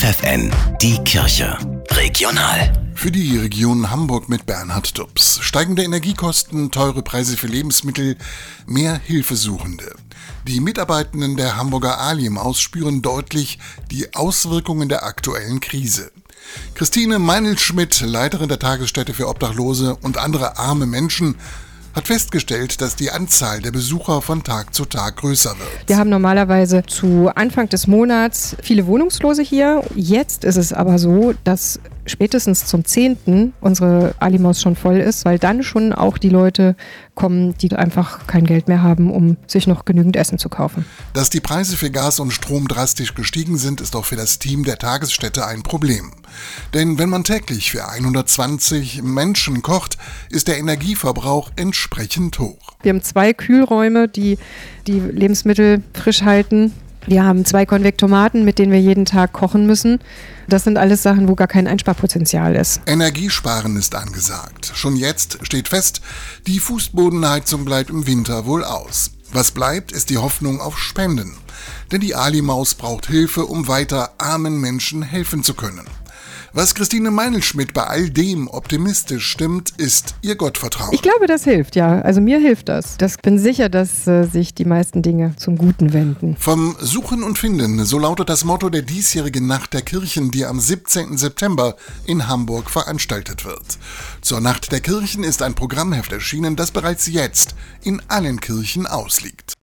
FFN, die Kirche. Regional. Für die Region Hamburg mit Bernhard Dubs. Steigende Energiekosten, teure Preise für Lebensmittel, mehr Hilfesuchende. Die Mitarbeitenden der Hamburger Aliemaus spüren deutlich die Auswirkungen der aktuellen Krise. Christine Meinl-Schmidt, Leiterin der Tagesstätte für Obdachlose und andere arme Menschen, hat festgestellt, dass die Anzahl der Besucher von Tag zu Tag größer wird. Wir haben normalerweise zu Anfang des Monats viele Wohnungslose hier. Jetzt ist es aber so, dass spätestens zum 10. unsere Alimaus schon voll ist, weil dann schon auch die Leute kommen, die einfach kein Geld mehr haben, um sich noch genügend Essen zu kaufen. Dass die Preise für Gas und Strom drastisch gestiegen sind, ist auch für das Team der Tagesstätte ein Problem. Denn wenn man täglich für 120 Menschen kocht, ist der Energieverbrauch entsprechend hoch. Wir haben zwei Kühlräume, die die Lebensmittel frisch halten. Wir haben zwei Konvektomaten, mit denen wir jeden Tag kochen müssen. Das sind alles Sachen, wo gar kein Einsparpotenzial ist. Energiesparen ist angesagt. Schon jetzt steht fest, die Fußbodenheizung bleibt im Winter wohl aus. Was bleibt, ist die Hoffnung auf Spenden. Denn die Ali-Maus braucht Hilfe, um weiter armen Menschen helfen zu können. Was Christine Meinelschmidt bei all dem optimistisch stimmt, ist ihr Gottvertrauen. Ich glaube, das hilft, ja. Also mir hilft das. Ich bin sicher, dass äh, sich die meisten Dinge zum Guten wenden. Vom Suchen und Finden, so lautet das Motto der diesjährigen Nacht der Kirchen, die am 17. September in Hamburg veranstaltet wird. Zur Nacht der Kirchen ist ein Programmheft erschienen, das bereits jetzt in allen Kirchen ausliegt.